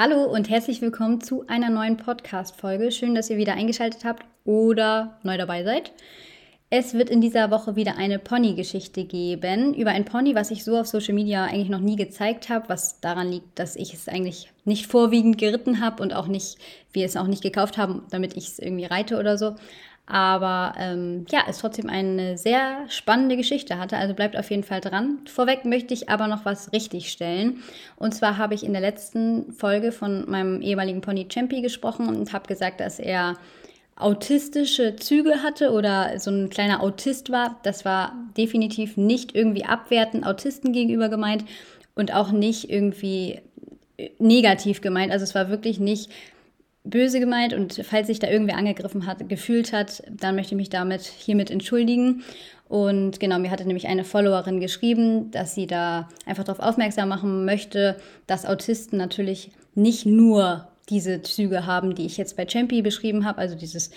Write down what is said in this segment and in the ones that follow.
Hallo und herzlich willkommen zu einer neuen Podcast-Folge. Schön, dass ihr wieder eingeschaltet habt oder neu dabei seid. Es wird in dieser Woche wieder eine Pony-Geschichte geben über ein Pony, was ich so auf Social Media eigentlich noch nie gezeigt habe, was daran liegt, dass ich es eigentlich nicht vorwiegend geritten habe und auch nicht, wir es auch nicht gekauft haben, damit ich es irgendwie reite oder so. Aber ähm, ja, es trotzdem eine sehr spannende Geschichte hatte. Also bleibt auf jeden Fall dran. Vorweg möchte ich aber noch was richtigstellen. Und zwar habe ich in der letzten Folge von meinem ehemaligen Pony Champi gesprochen und habe gesagt, dass er autistische Züge hatte oder so ein kleiner Autist war. Das war definitiv nicht irgendwie abwertend Autisten gegenüber gemeint und auch nicht irgendwie negativ gemeint. Also es war wirklich nicht böse gemeint und falls sich da irgendwer angegriffen hat, gefühlt hat, dann möchte ich mich damit hiermit entschuldigen. Und genau, mir hatte nämlich eine Followerin geschrieben, dass sie da einfach darauf aufmerksam machen möchte, dass Autisten natürlich nicht nur diese Züge haben, die ich jetzt bei Champi beschrieben habe, also dieses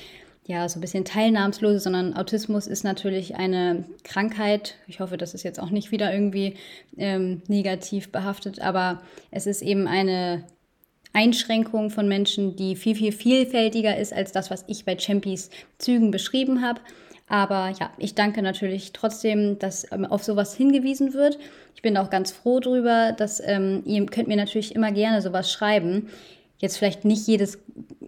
ja, so ein bisschen teilnahmslose, sondern Autismus ist natürlich eine Krankheit. Ich hoffe, das ist jetzt auch nicht wieder irgendwie ähm, negativ behaftet, aber es ist eben eine Einschränkung von Menschen, die viel, viel vielfältiger ist als das, was ich bei Champis Zügen beschrieben habe. Aber ja, ich danke natürlich trotzdem, dass ähm, auf sowas hingewiesen wird. Ich bin auch ganz froh drüber, dass ähm, ihr könnt mir natürlich immer gerne sowas schreiben. Jetzt vielleicht nicht jedes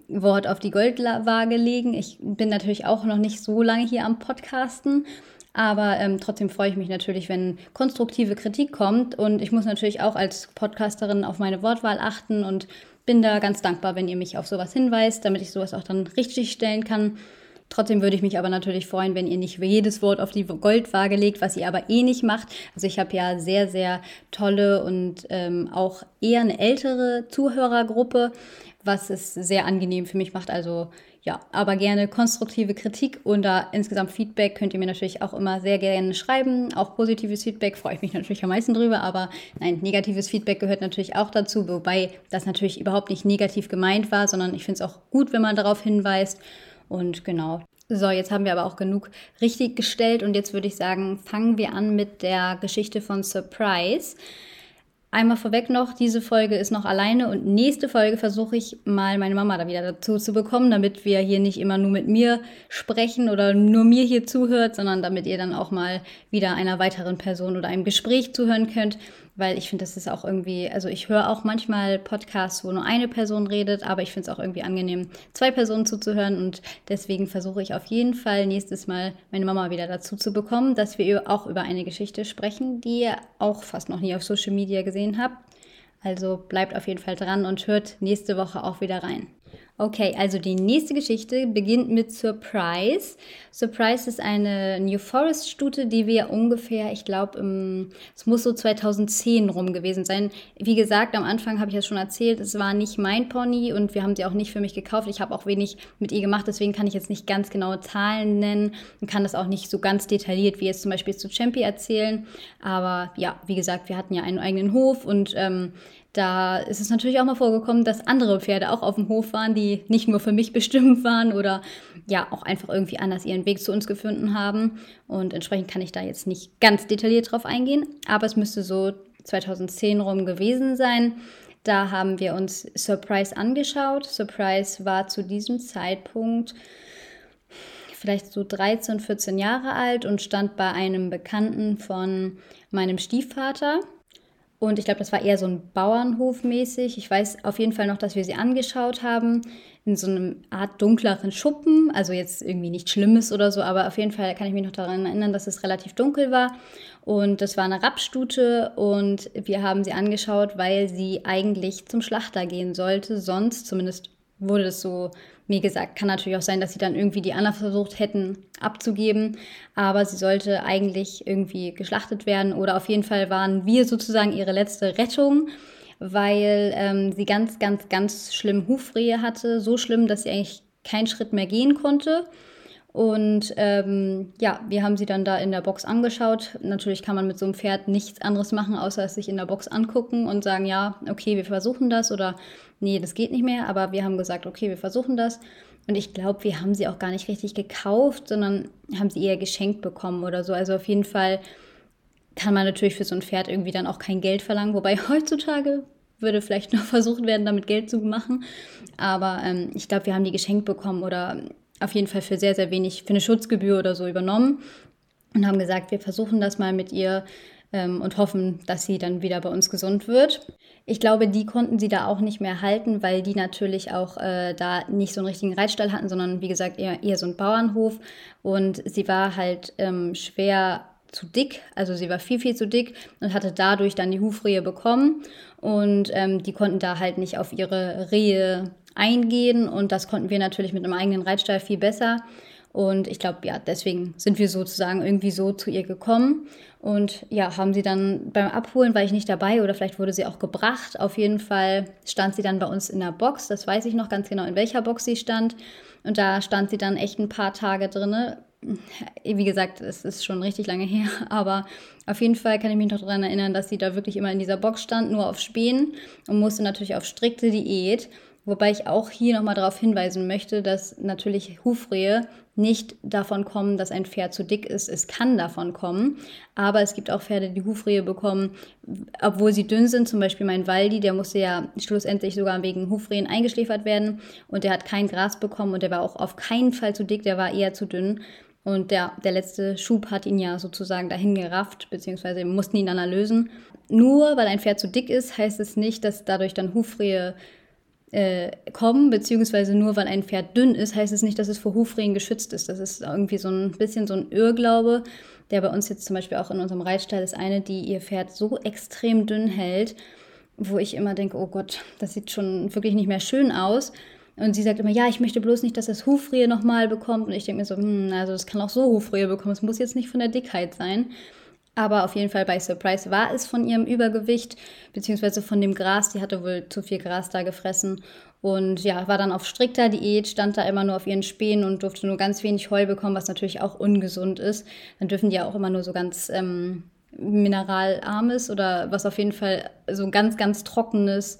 Wort auf die Goldwaage legen. Ich bin natürlich auch noch nicht so lange hier am Podcasten. Aber ähm, trotzdem freue ich mich natürlich, wenn konstruktive Kritik kommt. Und ich muss natürlich auch als Podcasterin auf meine Wortwahl achten und bin da ganz dankbar, wenn ihr mich auf sowas hinweist, damit ich sowas auch dann richtig stellen kann. Trotzdem würde ich mich aber natürlich freuen, wenn ihr nicht jedes Wort auf die Goldwaage legt, was ihr aber eh nicht macht. Also ich habe ja sehr, sehr tolle und ähm, auch eher eine ältere Zuhörergruppe, was es sehr angenehm für mich macht. Also ja, aber gerne konstruktive Kritik und da insgesamt Feedback könnt ihr mir natürlich auch immer sehr gerne schreiben. Auch positives Feedback freue ich mich natürlich am meisten drüber, aber nein, negatives Feedback gehört natürlich auch dazu, wobei das natürlich überhaupt nicht negativ gemeint war, sondern ich finde es auch gut, wenn man darauf hinweist. Und genau. So, jetzt haben wir aber auch genug richtig gestellt und jetzt würde ich sagen, fangen wir an mit der Geschichte von Surprise. Einmal vorweg noch, diese Folge ist noch alleine und nächste Folge versuche ich mal meine Mama da wieder dazu zu bekommen, damit wir hier nicht immer nur mit mir sprechen oder nur mir hier zuhört, sondern damit ihr dann auch mal wieder einer weiteren Person oder einem Gespräch zuhören könnt weil ich finde, das ist auch irgendwie, also ich höre auch manchmal Podcasts, wo nur eine Person redet, aber ich finde es auch irgendwie angenehm, zwei Personen zuzuhören und deswegen versuche ich auf jeden Fall nächstes Mal meine Mama wieder dazu zu bekommen, dass wir auch über eine Geschichte sprechen, die ihr auch fast noch nie auf Social Media gesehen habt. Also bleibt auf jeden Fall dran und hört nächste Woche auch wieder rein. Okay, also die nächste Geschichte beginnt mit Surprise. Surprise ist eine New Forest Stute, die wir ungefähr, ich glaube, es muss so 2010 rum gewesen sein. Wie gesagt, am Anfang habe ich es schon erzählt, es war nicht mein Pony und wir haben sie auch nicht für mich gekauft. Ich habe auch wenig mit ihr gemacht, deswegen kann ich jetzt nicht ganz genaue Zahlen nennen und kann das auch nicht so ganz detailliert wie jetzt zum Beispiel zu Champi erzählen. Aber ja, wie gesagt, wir hatten ja einen eigenen Hof und ähm, da ist es natürlich auch mal vorgekommen, dass andere Pferde auch auf dem Hof waren, die nicht nur für mich bestimmt waren oder ja auch einfach irgendwie anders ihren Weg zu uns gefunden haben. Und entsprechend kann ich da jetzt nicht ganz detailliert drauf eingehen, aber es müsste so 2010 rum gewesen sein. Da haben wir uns Surprise angeschaut. Surprise war zu diesem Zeitpunkt vielleicht so 13, 14 Jahre alt und stand bei einem Bekannten von meinem Stiefvater. Und ich glaube, das war eher so ein Bauernhof mäßig. Ich weiß auf jeden Fall noch, dass wir sie angeschaut haben in so einem Art dunkleren Schuppen. Also jetzt irgendwie nichts Schlimmes oder so, aber auf jeden Fall kann ich mich noch daran erinnern, dass es relativ dunkel war. Und das war eine Rapsstute und wir haben sie angeschaut, weil sie eigentlich zum Schlachter gehen sollte. Sonst, zumindest wurde das so mir gesagt, kann natürlich auch sein, dass sie dann irgendwie die anderen versucht hätten abzugeben, aber sie sollte eigentlich irgendwie geschlachtet werden oder auf jeden Fall waren wir sozusagen ihre letzte Rettung, weil ähm, sie ganz, ganz, ganz schlimm Hufrehe hatte, so schlimm, dass sie eigentlich keinen Schritt mehr gehen konnte. Und ähm, ja, wir haben sie dann da in der Box angeschaut. Natürlich kann man mit so einem Pferd nichts anderes machen, außer es sich in der Box angucken und sagen, ja, okay, wir versuchen das oder nee, das geht nicht mehr. Aber wir haben gesagt, okay, wir versuchen das. Und ich glaube, wir haben sie auch gar nicht richtig gekauft, sondern haben sie eher geschenkt bekommen oder so. Also auf jeden Fall kann man natürlich für so ein Pferd irgendwie dann auch kein Geld verlangen. Wobei heutzutage würde vielleicht noch versucht werden, damit Geld zu machen. Aber ähm, ich glaube, wir haben die geschenkt bekommen oder auf jeden Fall für sehr, sehr wenig, für eine Schutzgebühr oder so übernommen und haben gesagt, wir versuchen das mal mit ihr ähm, und hoffen, dass sie dann wieder bei uns gesund wird. Ich glaube, die konnten sie da auch nicht mehr halten, weil die natürlich auch äh, da nicht so einen richtigen Reitstall hatten, sondern wie gesagt eher, eher so ein Bauernhof. Und sie war halt ähm, schwer zu dick, also sie war viel, viel zu dick und hatte dadurch dann die Hufrehe bekommen. Und ähm, die konnten da halt nicht auf ihre Rehe eingehen und das konnten wir natürlich mit einem eigenen Reitstall viel besser. Und ich glaube, ja, deswegen sind wir sozusagen irgendwie so zu ihr gekommen. Und ja, haben sie dann beim Abholen, war ich nicht dabei oder vielleicht wurde sie auch gebracht. Auf jeden Fall stand sie dann bei uns in der Box. Das weiß ich noch ganz genau, in welcher Box sie stand. Und da stand sie dann echt ein paar Tage drin. Wie gesagt, es ist schon richtig lange her, aber auf jeden Fall kann ich mich noch daran erinnern, dass sie da wirklich immer in dieser Box stand, nur auf Spähen und musste natürlich auf strikte Diät. Wobei ich auch hier nochmal darauf hinweisen möchte, dass natürlich Hufrehe nicht davon kommen, dass ein Pferd zu dick ist. Es kann davon kommen, aber es gibt auch Pferde, die Hufrehe bekommen, obwohl sie dünn sind. Zum Beispiel mein Waldi, der musste ja schlussendlich sogar wegen Hufrehen eingeschläfert werden und der hat kein Gras bekommen und der war auch auf keinen Fall zu dick, der war eher zu dünn. Und der, der letzte Schub hat ihn ja sozusagen dahin gerafft, beziehungsweise mussten ihn dann erlösen. Nur weil ein Pferd zu dick ist, heißt es nicht, dass dadurch dann Hufrehe äh, kommen, beziehungsweise nur weil ein Pferd dünn ist, heißt es nicht, dass es vor Hufrehen geschützt ist. Das ist irgendwie so ein bisschen so ein Irrglaube, der bei uns jetzt zum Beispiel auch in unserem Reitstall ist eine, die ihr Pferd so extrem dünn hält, wo ich immer denke, oh Gott, das sieht schon wirklich nicht mehr schön aus. Und sie sagt immer, ja, ich möchte bloß nicht, dass das Hufrehe nochmal bekommt. Und ich denke mir so, hm, also das kann auch so Hufrehe bekommen. Es muss jetzt nicht von der Dickheit sein. Aber auf jeden Fall bei Surprise war es von ihrem Übergewicht, beziehungsweise von dem Gras. Die hatte wohl zu viel Gras da gefressen. Und ja, war dann auf strikter Diät, stand da immer nur auf ihren Spänen und durfte nur ganz wenig Heu bekommen, was natürlich auch ungesund ist. Dann dürfen die ja auch immer nur so ganz ähm, mineralarmes oder was auf jeden Fall so ganz, ganz trockenes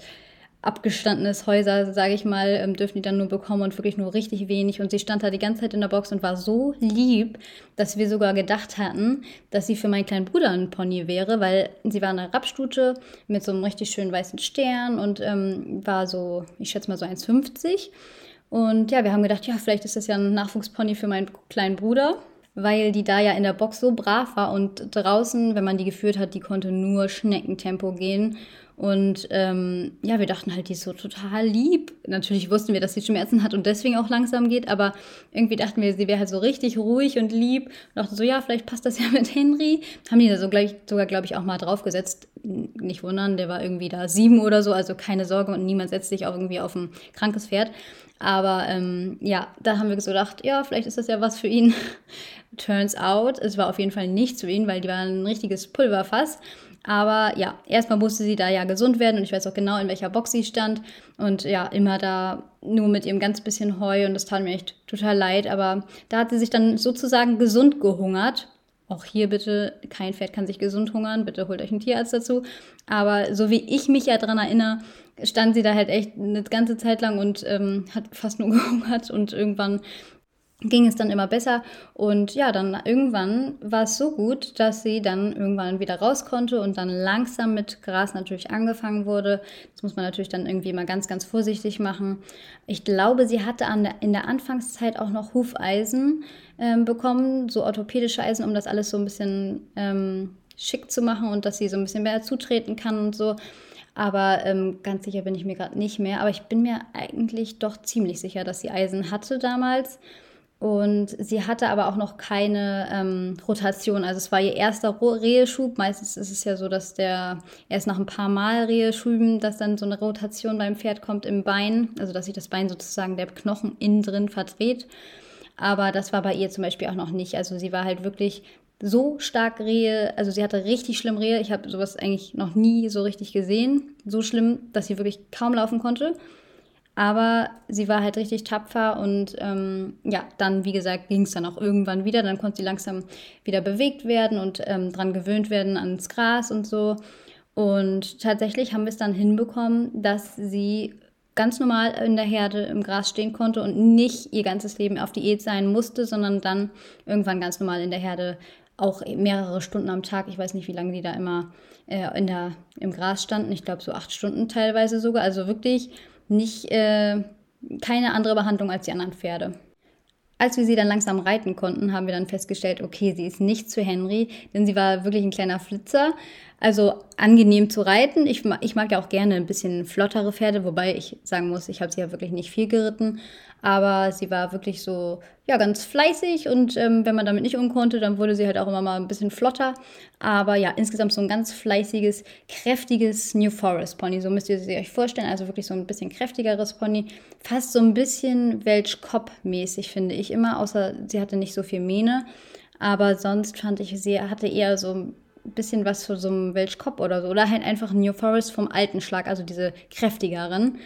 abgestandenes Häuser, sage ich mal, ähm, dürfen die dann nur bekommen und wirklich nur richtig wenig. Und sie stand da die ganze Zeit in der Box und war so lieb, dass wir sogar gedacht hatten, dass sie für meinen kleinen Bruder ein Pony wäre, weil sie war eine Rappstute mit so einem richtig schönen weißen Stern und ähm, war so, ich schätze mal so 1,50. Und ja, wir haben gedacht, ja, vielleicht ist das ja ein Nachwuchspony für meinen kleinen Bruder weil die da ja in der Box so brav war und draußen, wenn man die geführt hat, die konnte nur Schneckentempo gehen. Und ähm, ja, wir dachten halt, die ist so total lieb. Natürlich wussten wir, dass sie Schmerzen hat und deswegen auch langsam geht, aber irgendwie dachten wir, sie wäre halt so richtig ruhig und lieb. Und dachten so, ja, vielleicht passt das ja mit Henry. Haben die da so gleich, sogar, glaube ich, auch mal draufgesetzt. Nicht wundern, der war irgendwie da sieben oder so, also keine Sorge und niemand setzt sich auch irgendwie auf ein krankes Pferd. Aber ähm, ja, da haben wir so gedacht, ja, vielleicht ist das ja was für ihn. Turns out, es war auf jeden Fall nicht zu ihm, weil die war ein richtiges Pulverfass. Aber ja, erstmal musste sie da ja gesund werden und ich weiß auch genau, in welcher Box sie stand. Und ja, immer da nur mit ihrem ganz bisschen Heu und das tat mir echt total leid. Aber da hat sie sich dann sozusagen gesund gehungert. Auch hier bitte, kein Pferd kann sich gesund hungern, bitte holt euch einen Tierarzt dazu. Aber so wie ich mich ja daran erinnere, stand sie da halt echt eine ganze Zeit lang und ähm, hat fast nur gehungert und irgendwann ging es dann immer besser. Und ja, dann irgendwann war es so gut, dass sie dann irgendwann wieder raus konnte und dann langsam mit Gras natürlich angefangen wurde. Das muss man natürlich dann irgendwie mal ganz, ganz vorsichtig machen. Ich glaube, sie hatte der, in der Anfangszeit auch noch Hufeisen ähm, bekommen, so orthopädische Eisen, um das alles so ein bisschen ähm, schick zu machen und dass sie so ein bisschen mehr zutreten kann und so. Aber ähm, ganz sicher bin ich mir gerade nicht mehr. Aber ich bin mir eigentlich doch ziemlich sicher, dass sie Eisen hatte damals. Und sie hatte aber auch noch keine ähm, Rotation. Also es war ihr erster Reheschub. Meistens ist es ja so, dass der erst nach ein paar Mal Reheschüben, dass dann so eine Rotation beim Pferd kommt im Bein. Also dass sich das Bein sozusagen der Knochen innen drin verdreht. Aber das war bei ihr zum Beispiel auch noch nicht. Also sie war halt wirklich so stark Rehe, also sie hatte richtig schlimm Rehe. Ich habe sowas eigentlich noch nie so richtig gesehen. So schlimm, dass sie wirklich kaum laufen konnte. Aber sie war halt richtig tapfer und ähm, ja, dann, wie gesagt, ging es dann auch irgendwann wieder. Dann konnte sie langsam wieder bewegt werden und ähm, dran gewöhnt werden ans Gras und so. Und tatsächlich haben wir es dann hinbekommen, dass sie ganz normal in der Herde im Gras stehen konnte und nicht ihr ganzes Leben auf Diät sein musste, sondern dann irgendwann ganz normal in der Herde auch mehrere Stunden am Tag. Ich weiß nicht, wie lange die da immer äh, in der, im Gras standen. Ich glaube, so acht Stunden teilweise sogar. Also wirklich nicht, äh, keine andere Behandlung als die anderen Pferde. Als wir sie dann langsam reiten konnten, haben wir dann festgestellt, okay, sie ist nicht zu Henry, denn sie war wirklich ein kleiner Flitzer. Also angenehm zu reiten. Ich, ich mag ja auch gerne ein bisschen flottere Pferde, wobei ich sagen muss, ich habe sie ja wirklich nicht viel geritten. Aber sie war wirklich so, ja, ganz fleißig und ähm, wenn man damit nicht um konnte, dann wurde sie halt auch immer mal ein bisschen flotter. Aber ja, insgesamt so ein ganz fleißiges, kräftiges New Forest Pony. So müsst ihr sie euch vorstellen. Also wirklich so ein bisschen kräftigeres Pony. Fast so ein bisschen Welch-Kopp-mäßig, finde ich immer. Außer sie hatte nicht so viel Mähne. Aber sonst fand ich, sie hatte eher so ein bisschen was für so einem Welch-Kopp oder so. Oder halt einfach New Forest vom alten Schlag, also diese kräftigeren.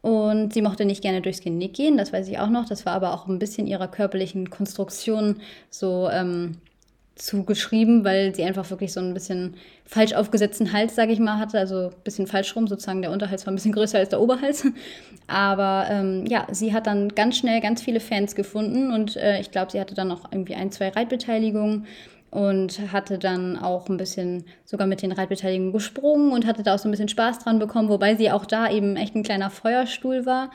Und sie mochte nicht gerne durchs Genick gehen, das weiß ich auch noch. Das war aber auch ein bisschen ihrer körperlichen Konstruktion so ähm, zugeschrieben, weil sie einfach wirklich so ein bisschen falsch aufgesetzten Hals, sage ich mal, hatte. Also ein bisschen falsch rum, sozusagen der Unterhals war ein bisschen größer als der Oberhals. Aber ähm, ja, sie hat dann ganz schnell ganz viele Fans gefunden und äh, ich glaube, sie hatte dann noch irgendwie ein, zwei Reitbeteiligungen und hatte dann auch ein bisschen sogar mit den Reitbeteiligungen gesprungen und hatte da auch so ein bisschen Spaß dran bekommen, wobei sie auch da eben echt ein kleiner Feuerstuhl war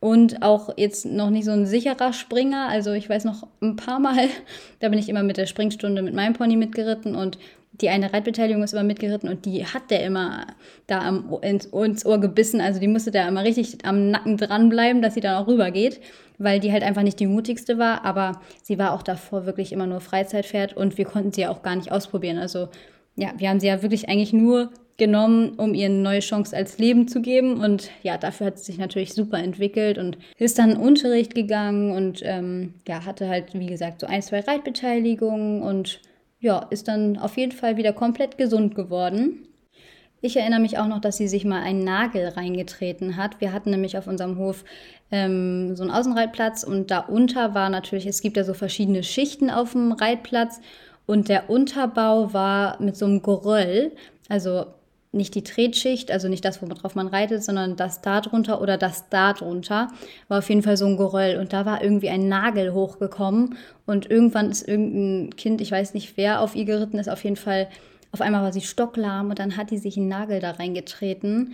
und auch jetzt noch nicht so ein sicherer Springer. Also ich weiß noch ein paar Mal, da bin ich immer mit der Springstunde mit meinem Pony mitgeritten und die eine Reitbeteiligung ist immer mitgeritten und die hat der immer da am, ins, ins Ohr gebissen. Also die musste da immer richtig am Nacken dranbleiben, dass sie dann auch rübergeht weil die halt einfach nicht die mutigste war, aber sie war auch davor wirklich immer nur Freizeitpferd und wir konnten sie ja auch gar nicht ausprobieren. Also ja, wir haben sie ja wirklich eigentlich nur genommen, um ihr eine neue Chance als Leben zu geben. Und ja, dafür hat sie sich natürlich super entwickelt und ist dann in Unterricht gegangen und ähm, ja, hatte halt, wie gesagt, so ein, zwei Reitbeteiligungen und ja, ist dann auf jeden Fall wieder komplett gesund geworden. Ich erinnere mich auch noch, dass sie sich mal einen Nagel reingetreten hat. Wir hatten nämlich auf unserem Hof ähm, so einen Außenreitplatz und darunter war natürlich, es gibt ja so verschiedene Schichten auf dem Reitplatz und der Unterbau war mit so einem Geröll, also nicht die Tretschicht, also nicht das, worauf man reitet, sondern das da drunter oder das da drunter, war auf jeden Fall so ein Geröll. Und da war irgendwie ein Nagel hochgekommen. Und irgendwann ist irgendein Kind, ich weiß nicht wer, auf ihr geritten ist, auf jeden Fall auf einmal war sie stocklahm und dann hat die sich einen Nagel da reingetreten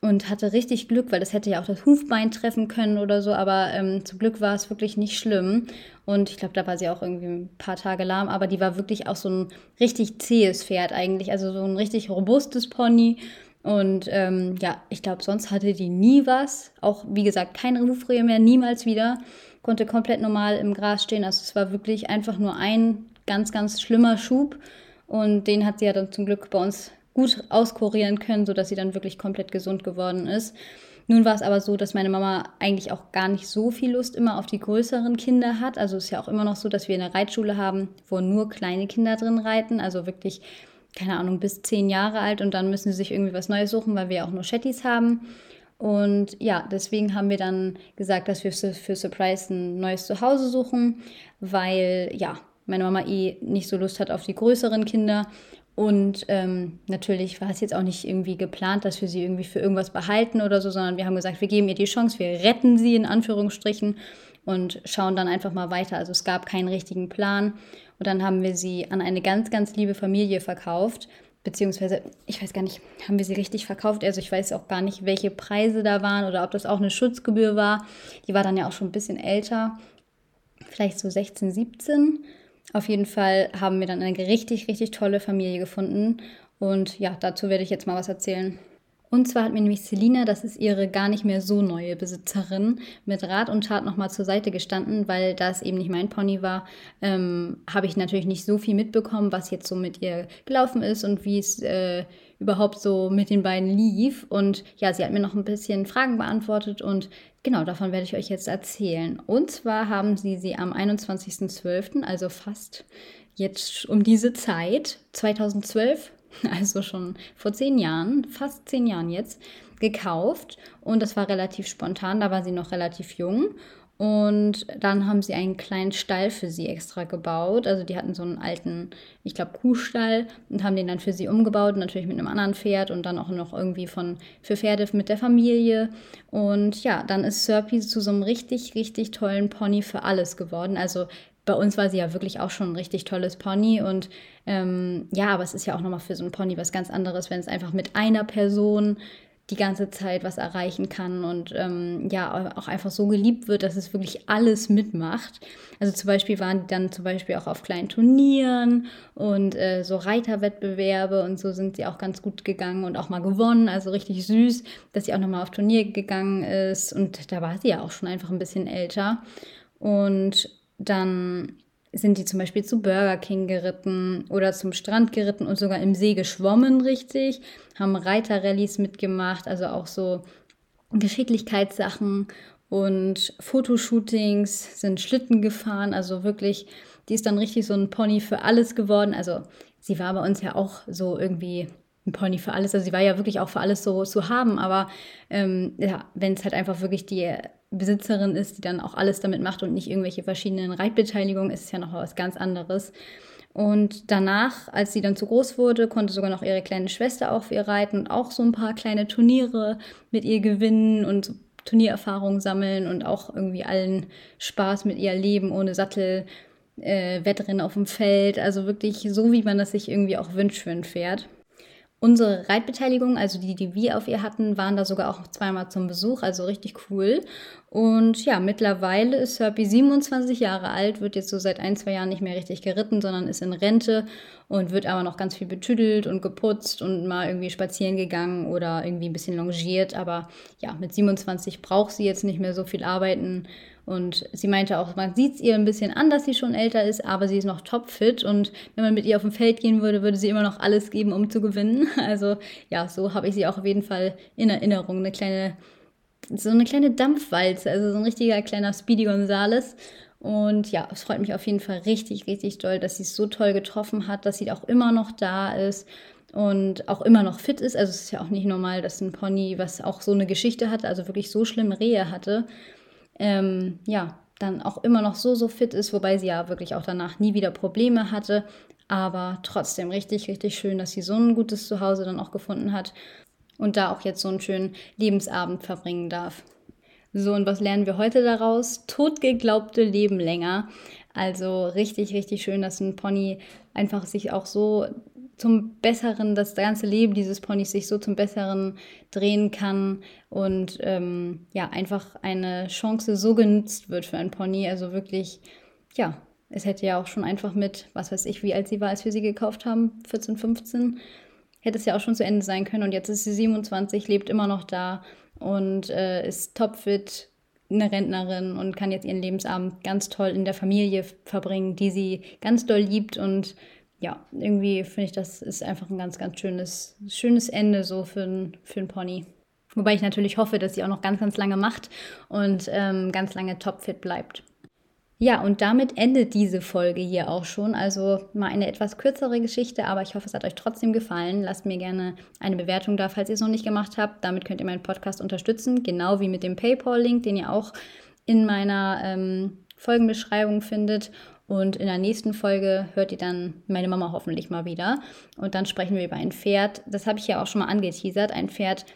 und hatte richtig Glück, weil das hätte ja auch das Hufbein treffen können oder so, aber ähm, zum Glück war es wirklich nicht schlimm. Und ich glaube, da war sie auch irgendwie ein paar Tage lahm, aber die war wirklich auch so ein richtig zähes Pferd eigentlich, also so ein richtig robustes Pony. Und ähm, ja, ich glaube, sonst hatte die nie was. Auch wie gesagt, keine Hufrehe mehr, niemals wieder. Konnte komplett normal im Gras stehen. Also es war wirklich einfach nur ein ganz, ganz schlimmer Schub. Und den hat sie ja dann zum Glück bei uns gut auskurieren können, sodass sie dann wirklich komplett gesund geworden ist. Nun war es aber so, dass meine Mama eigentlich auch gar nicht so viel Lust immer auf die größeren Kinder hat. Also es ist ja auch immer noch so, dass wir eine Reitschule haben, wo nur kleine Kinder drin reiten. Also wirklich, keine Ahnung, bis zehn Jahre alt. Und dann müssen sie sich irgendwie was Neues suchen, weil wir ja auch nur Shetties haben. Und ja, deswegen haben wir dann gesagt, dass wir für Surprise ein neues Zuhause suchen, weil ja, meine Mama eh nicht so Lust hat auf die größeren Kinder. Und ähm, natürlich war es jetzt auch nicht irgendwie geplant, dass wir sie irgendwie für irgendwas behalten oder so, sondern wir haben gesagt, wir geben ihr die Chance, wir retten sie in Anführungsstrichen und schauen dann einfach mal weiter. Also es gab keinen richtigen Plan. Und dann haben wir sie an eine ganz, ganz liebe Familie verkauft. Beziehungsweise, ich weiß gar nicht, haben wir sie richtig verkauft? Also ich weiß auch gar nicht, welche Preise da waren oder ob das auch eine Schutzgebühr war. Die war dann ja auch schon ein bisschen älter, vielleicht so 16, 17. Auf jeden Fall haben wir dann eine richtig, richtig tolle Familie gefunden. Und ja, dazu werde ich jetzt mal was erzählen. Und zwar hat mir nämlich Selina, das ist ihre gar nicht mehr so neue Besitzerin, mit Rat und Tat nochmal zur Seite gestanden, weil das eben nicht mein Pony war, ähm, habe ich natürlich nicht so viel mitbekommen, was jetzt so mit ihr gelaufen ist und wie es äh, überhaupt so mit den beiden lief. Und ja, sie hat mir noch ein bisschen Fragen beantwortet und genau davon werde ich euch jetzt erzählen. Und zwar haben sie sie am 21.12., also fast jetzt um diese Zeit, 2012, also schon vor zehn Jahren, fast zehn Jahren jetzt, gekauft. Und das war relativ spontan, da war sie noch relativ jung. Und dann haben sie einen kleinen Stall für sie extra gebaut. Also die hatten so einen alten, ich glaube, Kuhstall und haben den dann für sie umgebaut, natürlich mit einem anderen Pferd und dann auch noch irgendwie von für Pferde mit der Familie. Und ja, dann ist Serpy zu so einem richtig, richtig tollen Pony für alles geworden. Also bei uns war sie ja wirklich auch schon ein richtig tolles Pony und ähm, ja, aber es ist ja auch nochmal für so ein Pony was ganz anderes, wenn es einfach mit einer Person die ganze Zeit was erreichen kann und ähm, ja, auch einfach so geliebt wird, dass es wirklich alles mitmacht. Also zum Beispiel waren die dann zum Beispiel auch auf kleinen Turnieren und äh, so Reiterwettbewerbe und so sind sie auch ganz gut gegangen und auch mal gewonnen. Also richtig süß, dass sie auch nochmal auf Turnier gegangen ist und da war sie ja auch schon einfach ein bisschen älter. Und dann sind die zum Beispiel zu Burger King geritten oder zum Strand geritten und sogar im See geschwommen, richtig, haben Reiterrallies mitgemacht, also auch so Geschicklichkeitssachen und Fotoshootings, sind Schlitten gefahren, also wirklich, die ist dann richtig so ein Pony für alles geworden. Also sie war bei uns ja auch so irgendwie ein Pony für alles. Also sie war ja wirklich auch für alles so zu haben, aber ähm, ja, wenn es halt einfach wirklich die Besitzerin ist, die dann auch alles damit macht und nicht irgendwelche verschiedenen Reitbeteiligungen, ist es ja noch was ganz anderes. Und danach, als sie dann zu groß wurde, konnte sogar noch ihre kleine Schwester auf ihr reiten und auch so ein paar kleine Turniere mit ihr gewinnen und Turniererfahrungen sammeln und auch irgendwie allen Spaß mit ihr leben ohne Sattel, äh, Wettrennen auf dem Feld. Also wirklich so, wie man das sich irgendwie auch wünscht für ein Pferd. Unsere Reitbeteiligung, also die, die wir auf ihr hatten, waren da sogar auch zweimal zum Besuch, also richtig cool. Und ja, mittlerweile ist Herbie 27 Jahre alt, wird jetzt so seit ein, zwei Jahren nicht mehr richtig geritten, sondern ist in Rente und wird aber noch ganz viel betüdelt und geputzt und mal irgendwie spazieren gegangen oder irgendwie ein bisschen longiert. Aber ja, mit 27 braucht sie jetzt nicht mehr so viel arbeiten und sie meinte auch, man sieht es ihr ein bisschen an, dass sie schon älter ist, aber sie ist noch topfit. Und wenn man mit ihr auf dem Feld gehen würde, würde sie immer noch alles geben, um zu gewinnen. Also ja, so habe ich sie auch auf jeden Fall in Erinnerung. Eine kleine, so eine kleine Dampfwalze, also so ein richtiger kleiner Speedy Gonzales. Und ja, es freut mich auf jeden Fall richtig, richtig doll, dass sie es so toll getroffen hat, dass sie auch immer noch da ist und auch immer noch fit ist. Also es ist ja auch nicht normal, dass ein Pony, was auch so eine Geschichte hatte, also wirklich so schlimme Rehe hatte, ähm, ja, dann auch immer noch so, so fit ist, wobei sie ja wirklich auch danach nie wieder Probleme hatte. Aber trotzdem richtig, richtig schön, dass sie so ein gutes Zuhause dann auch gefunden hat und da auch jetzt so einen schönen Lebensabend verbringen darf. So, und was lernen wir heute daraus? Totgeglaubte leben länger. Also richtig, richtig schön, dass ein Pony einfach sich auch so zum Besseren, das ganze Leben dieses Ponys sich so zum Besseren drehen kann und ähm, ja, einfach eine Chance so genutzt wird für ein Pony. Also wirklich, ja, es hätte ja auch schon einfach mit, was weiß ich, wie alt sie war, als wir sie gekauft haben, 14, 15, hätte es ja auch schon zu Ende sein können. Und jetzt ist sie 27, lebt immer noch da und äh, ist topfit, eine Rentnerin und kann jetzt ihren Lebensabend ganz toll in der Familie verbringen, die sie ganz doll liebt und ja, irgendwie finde ich, das ist einfach ein ganz, ganz schönes, schönes Ende so für ein, für ein Pony. Wobei ich natürlich hoffe, dass sie auch noch ganz, ganz lange macht und ähm, ganz lange topfit bleibt. Ja, und damit endet diese Folge hier auch schon. Also mal eine etwas kürzere Geschichte, aber ich hoffe, es hat euch trotzdem gefallen. Lasst mir gerne eine Bewertung da, falls ihr es noch nicht gemacht habt. Damit könnt ihr meinen Podcast unterstützen, genau wie mit dem PayPal-Link, den ihr auch in meiner ähm, Folgenbeschreibung findet. Und in der nächsten Folge hört ihr dann meine Mama hoffentlich mal wieder. Und dann sprechen wir über ein Pferd. Das habe ich ja auch schon mal angeteasert. Ein Pferd,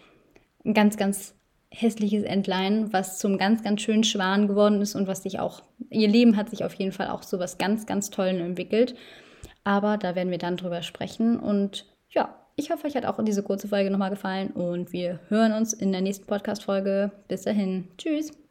ein ganz, ganz hässliches Entlein, was zum ganz, ganz schönen Schwan geworden ist und was sich auch, ihr Leben hat sich auf jeden Fall auch zu was ganz, ganz Tollen entwickelt. Aber da werden wir dann drüber sprechen. Und ja, ich hoffe, euch hat auch diese kurze Folge nochmal gefallen und wir hören uns in der nächsten Podcast-Folge. Bis dahin. Tschüss.